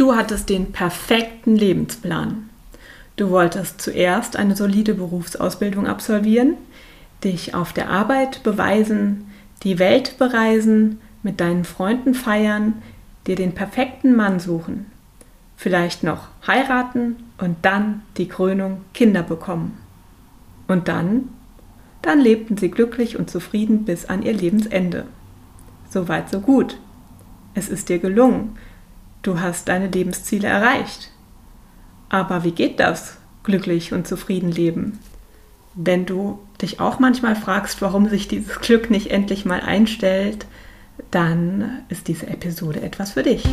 Du hattest den perfekten Lebensplan. Du wolltest zuerst eine solide Berufsausbildung absolvieren, dich auf der Arbeit beweisen, die Welt bereisen, mit deinen Freunden feiern, dir den perfekten Mann suchen, vielleicht noch heiraten und dann die Krönung Kinder bekommen. Und dann? Dann lebten sie glücklich und zufrieden bis an ihr Lebensende. Soweit so gut. Es ist dir gelungen, Du hast deine Lebensziele erreicht. Aber wie geht das, glücklich und zufrieden leben? Wenn du dich auch manchmal fragst, warum sich dieses Glück nicht endlich mal einstellt, dann ist diese Episode etwas für dich.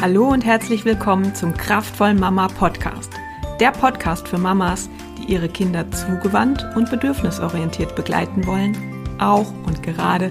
Hallo und herzlich willkommen zum Kraftvollen Mama Podcast. Der Podcast für Mamas, die ihre Kinder zugewandt und bedürfnisorientiert begleiten wollen, auch und gerade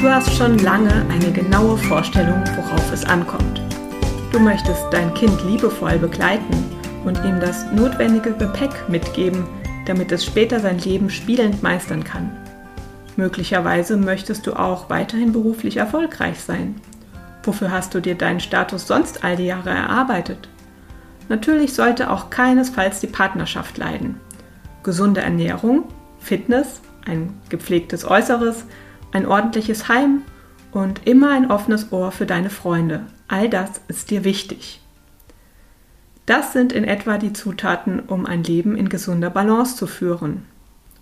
Du hast schon lange eine genaue Vorstellung, worauf es ankommt. Du möchtest dein Kind liebevoll begleiten und ihm das notwendige Gepäck mitgeben, damit es später sein Leben spielend meistern kann. Möglicherweise möchtest du auch weiterhin beruflich erfolgreich sein. Wofür hast du dir deinen Status sonst all die Jahre erarbeitet? Natürlich sollte auch keinesfalls die Partnerschaft leiden. Gesunde Ernährung, Fitness, ein gepflegtes Äußeres, ein ordentliches Heim und immer ein offenes Ohr für deine Freunde. All das ist dir wichtig. Das sind in etwa die Zutaten, um ein Leben in gesunder Balance zu führen.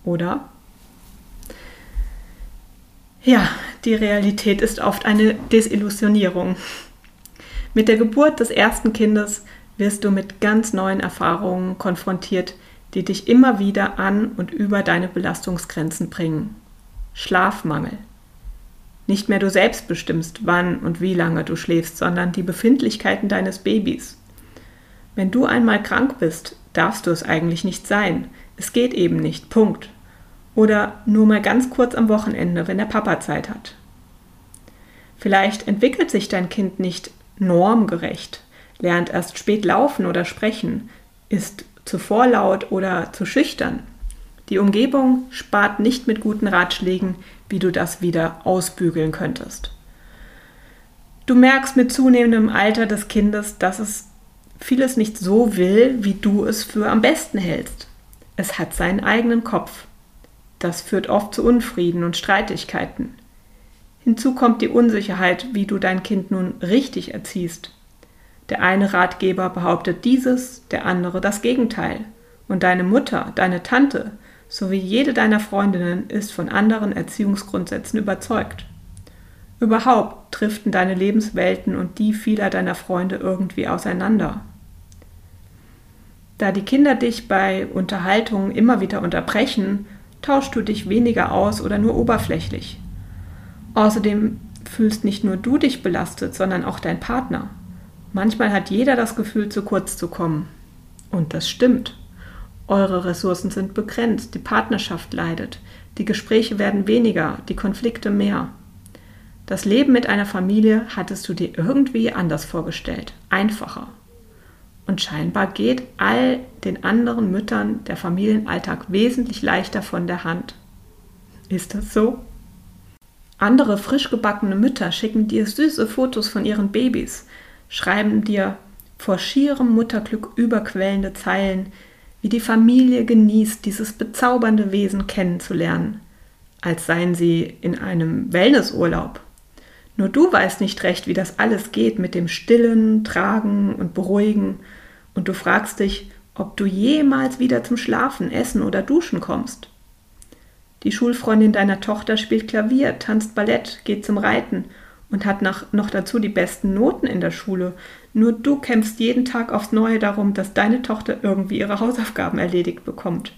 Oder? Ja, die Realität ist oft eine Desillusionierung. Mit der Geburt des ersten Kindes wirst du mit ganz neuen Erfahrungen konfrontiert, die dich immer wieder an und über deine Belastungsgrenzen bringen. Schlafmangel. Nicht mehr du selbst bestimmst, wann und wie lange du schläfst, sondern die Befindlichkeiten deines Babys. Wenn du einmal krank bist, darfst du es eigentlich nicht sein. Es geht eben nicht. Punkt. Oder nur mal ganz kurz am Wochenende, wenn der Papa Zeit hat. Vielleicht entwickelt sich dein Kind nicht normgerecht, lernt erst spät laufen oder sprechen, ist zu vorlaut oder zu schüchtern. Die Umgebung spart nicht mit guten Ratschlägen, wie du das wieder ausbügeln könntest. Du merkst mit zunehmendem Alter des Kindes, dass es vieles nicht so will, wie du es für am besten hältst. Es hat seinen eigenen Kopf. Das führt oft zu Unfrieden und Streitigkeiten. Hinzu kommt die Unsicherheit, wie du dein Kind nun richtig erziehst. Der eine Ratgeber behauptet dieses, der andere das Gegenteil. Und deine Mutter, deine Tante sowie jede deiner Freundinnen ist von anderen Erziehungsgrundsätzen überzeugt. Überhaupt driften deine Lebenswelten und die vieler deiner Freunde irgendwie auseinander. Da die Kinder dich bei Unterhaltungen immer wieder unterbrechen, tauschst du dich weniger aus oder nur oberflächlich. Außerdem fühlst nicht nur du dich belastet, sondern auch dein Partner. Manchmal hat jeder das Gefühl, zu kurz zu kommen. Und das stimmt. Eure Ressourcen sind begrenzt, die Partnerschaft leidet, die Gespräche werden weniger, die Konflikte mehr. Das Leben mit einer Familie hattest du dir irgendwie anders vorgestellt, einfacher. Und scheinbar geht all den anderen Müttern der Familienalltag wesentlich leichter von der Hand. Ist das so? Andere frisch gebackene Mütter schicken dir süße Fotos von ihren Babys, schreiben dir vor schierem Mutterglück überquellende Zeilen, wie die Familie genießt, dieses bezaubernde Wesen kennenzulernen, als seien sie in einem Wellnessurlaub. Nur du weißt nicht recht, wie das alles geht mit dem Stillen, Tragen und Beruhigen, und du fragst dich, ob du jemals wieder zum Schlafen, Essen oder Duschen kommst. Die Schulfreundin deiner Tochter spielt Klavier, tanzt Ballett, geht zum Reiten und hat nach, noch dazu die besten Noten in der Schule. Nur du kämpfst jeden Tag aufs Neue darum, dass deine Tochter irgendwie ihre Hausaufgaben erledigt bekommt.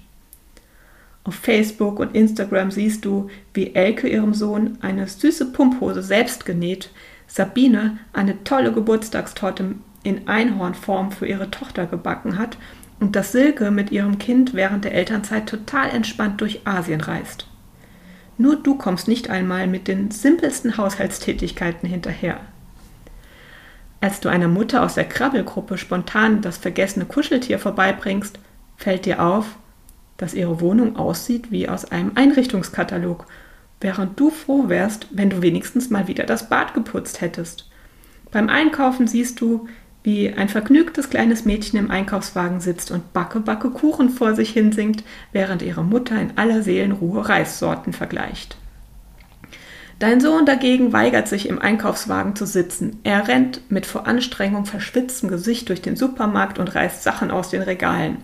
Auf Facebook und Instagram siehst du, wie Elke ihrem Sohn eine süße Pumphose selbst genäht, Sabine eine tolle Geburtstagstorte in Einhornform für ihre Tochter gebacken hat und dass Silke mit ihrem Kind während der Elternzeit total entspannt durch Asien reist. Nur du kommst nicht einmal mit den simpelsten Haushaltstätigkeiten hinterher. Als du einer Mutter aus der Krabbelgruppe spontan das vergessene Kuscheltier vorbeibringst, fällt dir auf, dass ihre Wohnung aussieht wie aus einem Einrichtungskatalog, während du froh wärst, wenn du wenigstens mal wieder das Bad geputzt hättest. Beim Einkaufen siehst du, wie ein vergnügtes kleines Mädchen im Einkaufswagen sitzt und Backe Backe Kuchen vor sich hinsingt, während ihre Mutter in aller Seelenruhe Reissorten vergleicht. Dein Sohn dagegen weigert sich im Einkaufswagen zu sitzen. Er rennt mit vor Anstrengung verschwitztem Gesicht durch den Supermarkt und reißt Sachen aus den Regalen.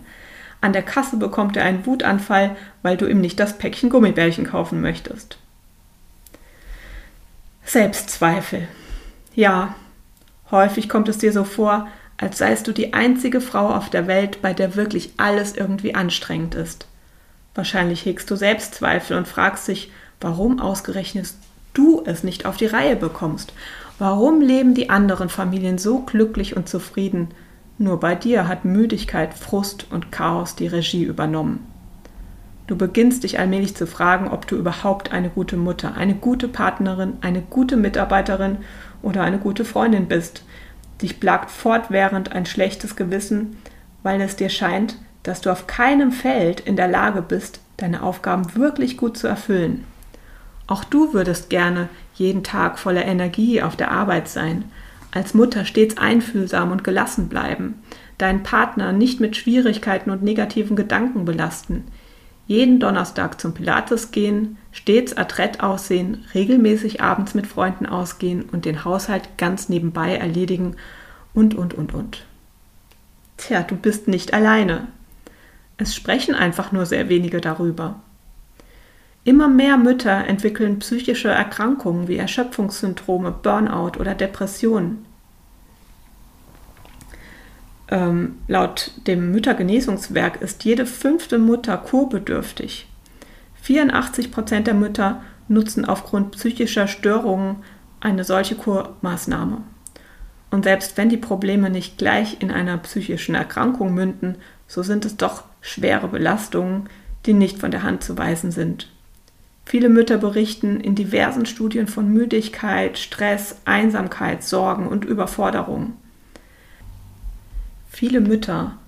An der Kasse bekommt er einen Wutanfall, weil du ihm nicht das Päckchen Gummibärchen kaufen möchtest. Selbstzweifel. Ja, häufig kommt es dir so vor, als seist du die einzige Frau auf der Welt, bei der wirklich alles irgendwie anstrengend ist. Wahrscheinlich hegst du Selbstzweifel und fragst dich, warum ausgerechnet du es nicht auf die Reihe bekommst. Warum leben die anderen Familien so glücklich und zufrieden? Nur bei dir hat Müdigkeit, Frust und Chaos die Regie übernommen. Du beginnst dich allmählich zu fragen, ob du überhaupt eine gute Mutter, eine gute Partnerin, eine gute Mitarbeiterin oder eine gute Freundin bist. Dich plagt fortwährend ein schlechtes Gewissen, weil es dir scheint, dass du auf keinem Feld in der Lage bist, deine Aufgaben wirklich gut zu erfüllen. Auch du würdest gerne jeden Tag voller Energie auf der Arbeit sein, als Mutter stets einfühlsam und gelassen bleiben, deinen Partner nicht mit Schwierigkeiten und negativen Gedanken belasten, jeden Donnerstag zum Pilates gehen, stets adrett aussehen, regelmäßig abends mit Freunden ausgehen und den Haushalt ganz nebenbei erledigen und, und, und, und. Tja, du bist nicht alleine. Es sprechen einfach nur sehr wenige darüber. Immer mehr Mütter entwickeln psychische Erkrankungen wie Erschöpfungssyndrome, Burnout oder Depressionen. Ähm, laut dem Müttergenesungswerk ist jede fünfte Mutter kurbedürftig. 84 Prozent der Mütter nutzen aufgrund psychischer Störungen eine solche Kurmaßnahme. Und selbst wenn die Probleme nicht gleich in einer psychischen Erkrankung münden, so sind es doch schwere Belastungen, die nicht von der Hand zu weisen sind. Viele Mütter berichten in diversen Studien von Müdigkeit, Stress, Einsamkeit, Sorgen und Überforderung. Viele Mütter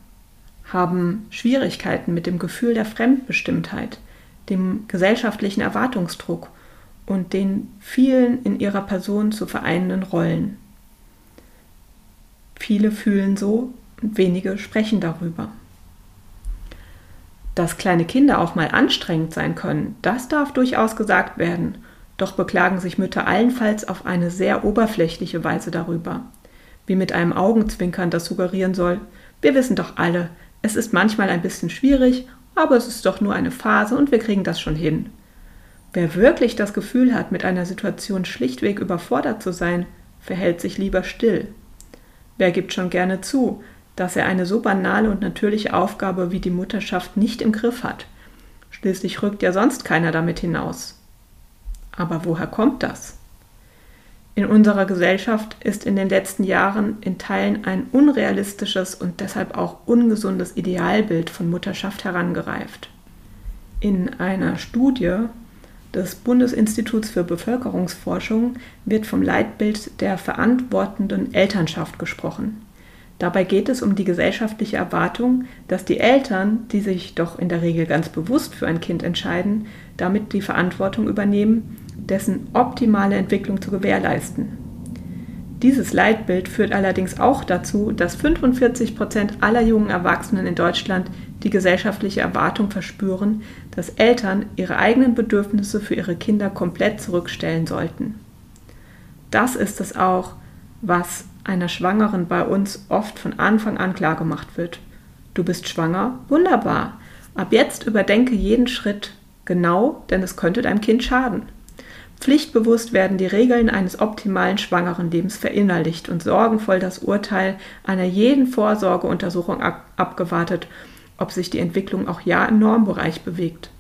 haben Schwierigkeiten mit dem Gefühl der Fremdbestimmtheit, dem gesellschaftlichen Erwartungsdruck und den vielen in ihrer Person zu vereinenden Rollen. Viele fühlen so und wenige sprechen darüber. Dass kleine Kinder auch mal anstrengend sein können, das darf durchaus gesagt werden, doch beklagen sich Mütter allenfalls auf eine sehr oberflächliche Weise darüber. Wie mit einem Augenzwinkern, das suggerieren soll, wir wissen doch alle, es ist manchmal ein bisschen schwierig, aber es ist doch nur eine Phase und wir kriegen das schon hin. Wer wirklich das Gefühl hat, mit einer Situation schlichtweg überfordert zu sein, verhält sich lieber still. Wer gibt schon gerne zu, dass er eine so banale und natürliche Aufgabe wie die Mutterschaft nicht im Griff hat. Schließlich rückt ja sonst keiner damit hinaus. Aber woher kommt das? In unserer Gesellschaft ist in den letzten Jahren in Teilen ein unrealistisches und deshalb auch ungesundes Idealbild von Mutterschaft herangereift. In einer Studie des Bundesinstituts für Bevölkerungsforschung wird vom Leitbild der verantwortenden Elternschaft gesprochen. Dabei geht es um die gesellschaftliche Erwartung, dass die Eltern, die sich doch in der Regel ganz bewusst für ein Kind entscheiden, damit die Verantwortung übernehmen, dessen optimale Entwicklung zu gewährleisten. Dieses Leitbild führt allerdings auch dazu, dass 45 Prozent aller jungen Erwachsenen in Deutschland die gesellschaftliche Erwartung verspüren, dass Eltern ihre eigenen Bedürfnisse für ihre Kinder komplett zurückstellen sollten. Das ist es auch, was einer Schwangeren bei uns oft von Anfang an klar gemacht wird. Du bist schwanger? Wunderbar. Ab jetzt überdenke jeden Schritt genau, denn es könnte deinem Kind schaden. Pflichtbewusst werden die Regeln eines optimalen Schwangerenlebens verinnerlicht und sorgenvoll das Urteil einer jeden Vorsorgeuntersuchung ab abgewartet, ob sich die Entwicklung auch ja im Normbereich bewegt.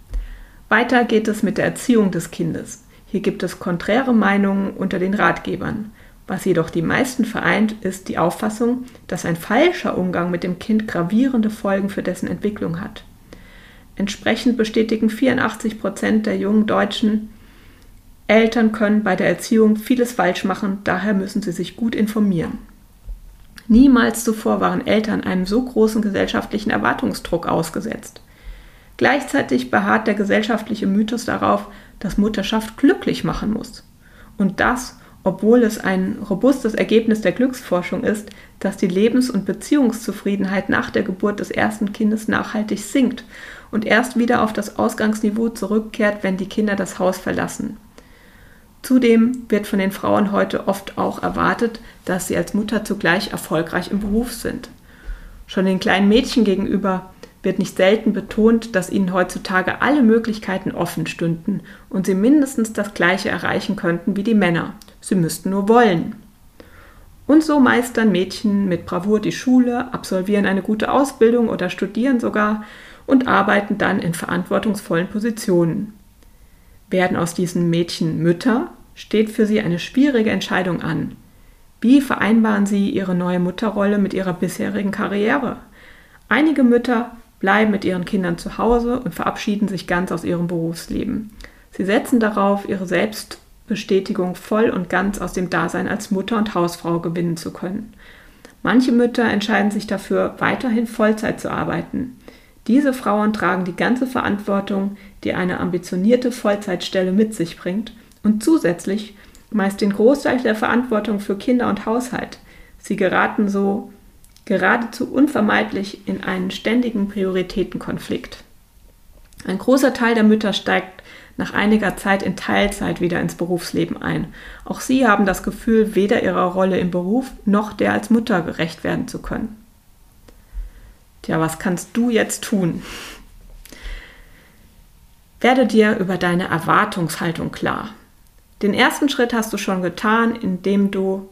Weiter geht es mit der Erziehung des Kindes. Hier gibt es konträre Meinungen unter den Ratgebern. Was jedoch die meisten vereint, ist die Auffassung, dass ein falscher Umgang mit dem Kind gravierende Folgen für dessen Entwicklung hat. Entsprechend bestätigen 84 Prozent der jungen Deutschen, Eltern können bei der Erziehung vieles falsch machen, daher müssen sie sich gut informieren. Niemals zuvor waren Eltern einem so großen gesellschaftlichen Erwartungsdruck ausgesetzt. Gleichzeitig beharrt der gesellschaftliche Mythos darauf, dass Mutterschaft glücklich machen muss. Und das, obwohl es ein robustes Ergebnis der Glücksforschung ist, dass die Lebens- und Beziehungszufriedenheit nach der Geburt des ersten Kindes nachhaltig sinkt und erst wieder auf das Ausgangsniveau zurückkehrt, wenn die Kinder das Haus verlassen. Zudem wird von den Frauen heute oft auch erwartet, dass sie als Mutter zugleich erfolgreich im Beruf sind. Schon den kleinen Mädchen gegenüber wird nicht selten betont, dass ihnen heutzutage alle Möglichkeiten offen stünden und sie mindestens das Gleiche erreichen könnten wie die Männer. Sie müssten nur wollen. Und so meistern Mädchen mit Bravour die Schule, absolvieren eine gute Ausbildung oder studieren sogar und arbeiten dann in verantwortungsvollen Positionen. Werden aus diesen Mädchen Mütter, steht für sie eine schwierige Entscheidung an. Wie vereinbaren sie ihre neue Mutterrolle mit ihrer bisherigen Karriere? Einige Mütter bleiben mit ihren Kindern zu Hause und verabschieden sich ganz aus ihrem Berufsleben. Sie setzen darauf, ihre Selbstbestätigung voll und ganz aus dem Dasein als Mutter und Hausfrau gewinnen zu können. Manche Mütter entscheiden sich dafür, weiterhin Vollzeit zu arbeiten. Diese Frauen tragen die ganze Verantwortung, die eine ambitionierte Vollzeitstelle mit sich bringt, und zusätzlich meist den Großteil der Verantwortung für Kinder und Haushalt. Sie geraten so geradezu unvermeidlich in einen ständigen Prioritätenkonflikt. Ein großer Teil der Mütter steigt nach einiger Zeit in Teilzeit wieder ins Berufsleben ein. Auch sie haben das Gefühl, weder ihrer Rolle im Beruf noch der als Mutter gerecht werden zu können. Tja, was kannst du jetzt tun? Werde dir über deine Erwartungshaltung klar. Den ersten Schritt hast du schon getan, indem du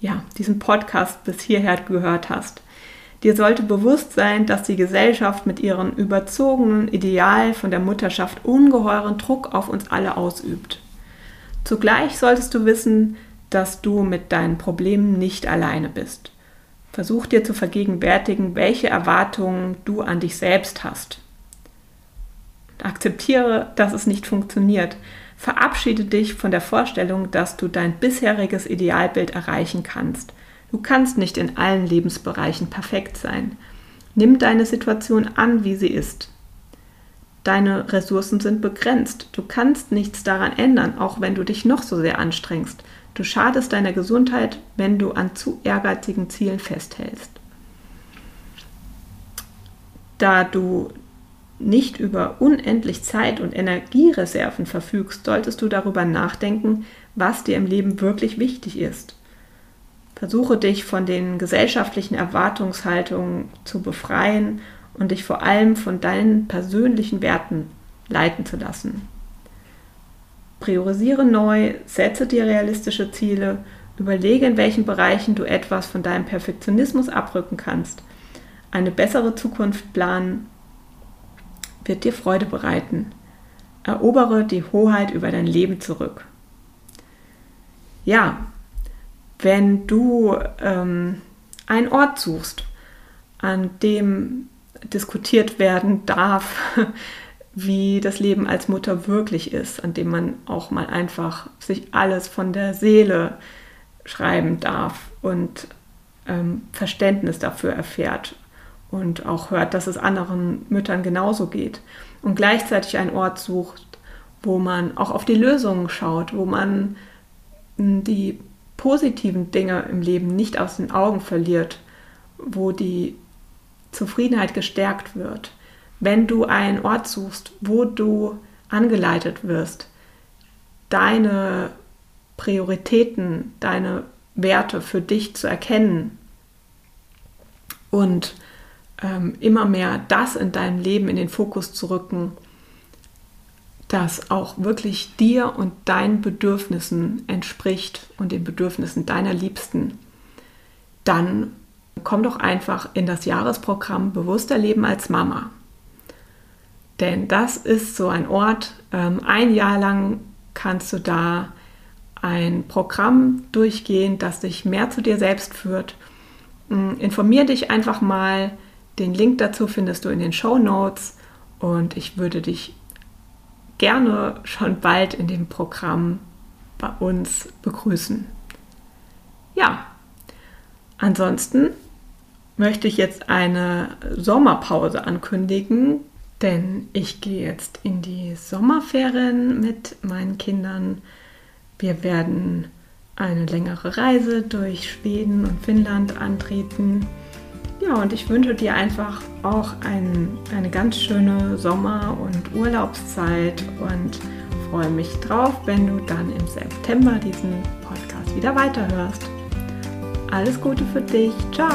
ja, diesen Podcast bis hierher gehört hast. Dir sollte bewusst sein, dass die Gesellschaft mit ihrem überzogenen Ideal von der Mutterschaft ungeheuren Druck auf uns alle ausübt. Zugleich solltest du wissen, dass du mit deinen Problemen nicht alleine bist. Versuch dir zu vergegenwärtigen, welche Erwartungen du an dich selbst hast. Akzeptiere, dass es nicht funktioniert. Verabschiede dich von der Vorstellung, dass du dein bisheriges Idealbild erreichen kannst. Du kannst nicht in allen Lebensbereichen perfekt sein. Nimm deine Situation an, wie sie ist. Deine Ressourcen sind begrenzt. Du kannst nichts daran ändern, auch wenn du dich noch so sehr anstrengst. Du schadest deiner Gesundheit, wenn du an zu ehrgeizigen Zielen festhältst. Da du nicht über unendlich Zeit und Energiereserven verfügst, solltest du darüber nachdenken, was dir im Leben wirklich wichtig ist. Versuche dich von den gesellschaftlichen Erwartungshaltungen zu befreien und dich vor allem von deinen persönlichen Werten leiten zu lassen. Priorisiere neu, setze dir realistische Ziele, überlege, in welchen Bereichen du etwas von deinem Perfektionismus abrücken kannst, eine bessere Zukunft planen wird dir Freude bereiten. Erobere die Hoheit über dein Leben zurück. Ja, wenn du ähm, einen Ort suchst, an dem diskutiert werden darf, wie das Leben als Mutter wirklich ist, an dem man auch mal einfach sich alles von der Seele schreiben darf und ähm, Verständnis dafür erfährt und auch hört, dass es anderen Müttern genauso geht und gleichzeitig einen Ort sucht, wo man auch auf die Lösungen schaut, wo man hm, die positiven Dinge im Leben nicht aus den Augen verliert, wo die Zufriedenheit gestärkt wird. Wenn du einen Ort suchst, wo du angeleitet wirst, deine Prioritäten, deine Werte für dich zu erkennen und ähm, immer mehr das in deinem Leben in den Fokus zu rücken, das auch wirklich dir und deinen Bedürfnissen entspricht und den Bedürfnissen deiner Liebsten, dann komm doch einfach in das Jahresprogramm Bewusster Leben als Mama. Denn das ist so ein Ort, ähm, ein Jahr lang kannst du da ein Programm durchgehen, das dich mehr zu dir selbst führt. Mm, informier dich einfach mal. Den Link dazu findest du in den Show Notes und ich würde dich gerne schon bald in dem Programm bei uns begrüßen. Ja, ansonsten möchte ich jetzt eine Sommerpause ankündigen, denn ich gehe jetzt in die Sommerferien mit meinen Kindern. Wir werden eine längere Reise durch Schweden und Finnland antreten. Ja, und ich wünsche dir einfach auch ein, eine ganz schöne Sommer- und Urlaubszeit und freue mich drauf, wenn du dann im September diesen Podcast wieder weiterhörst. Alles Gute für dich. Ciao.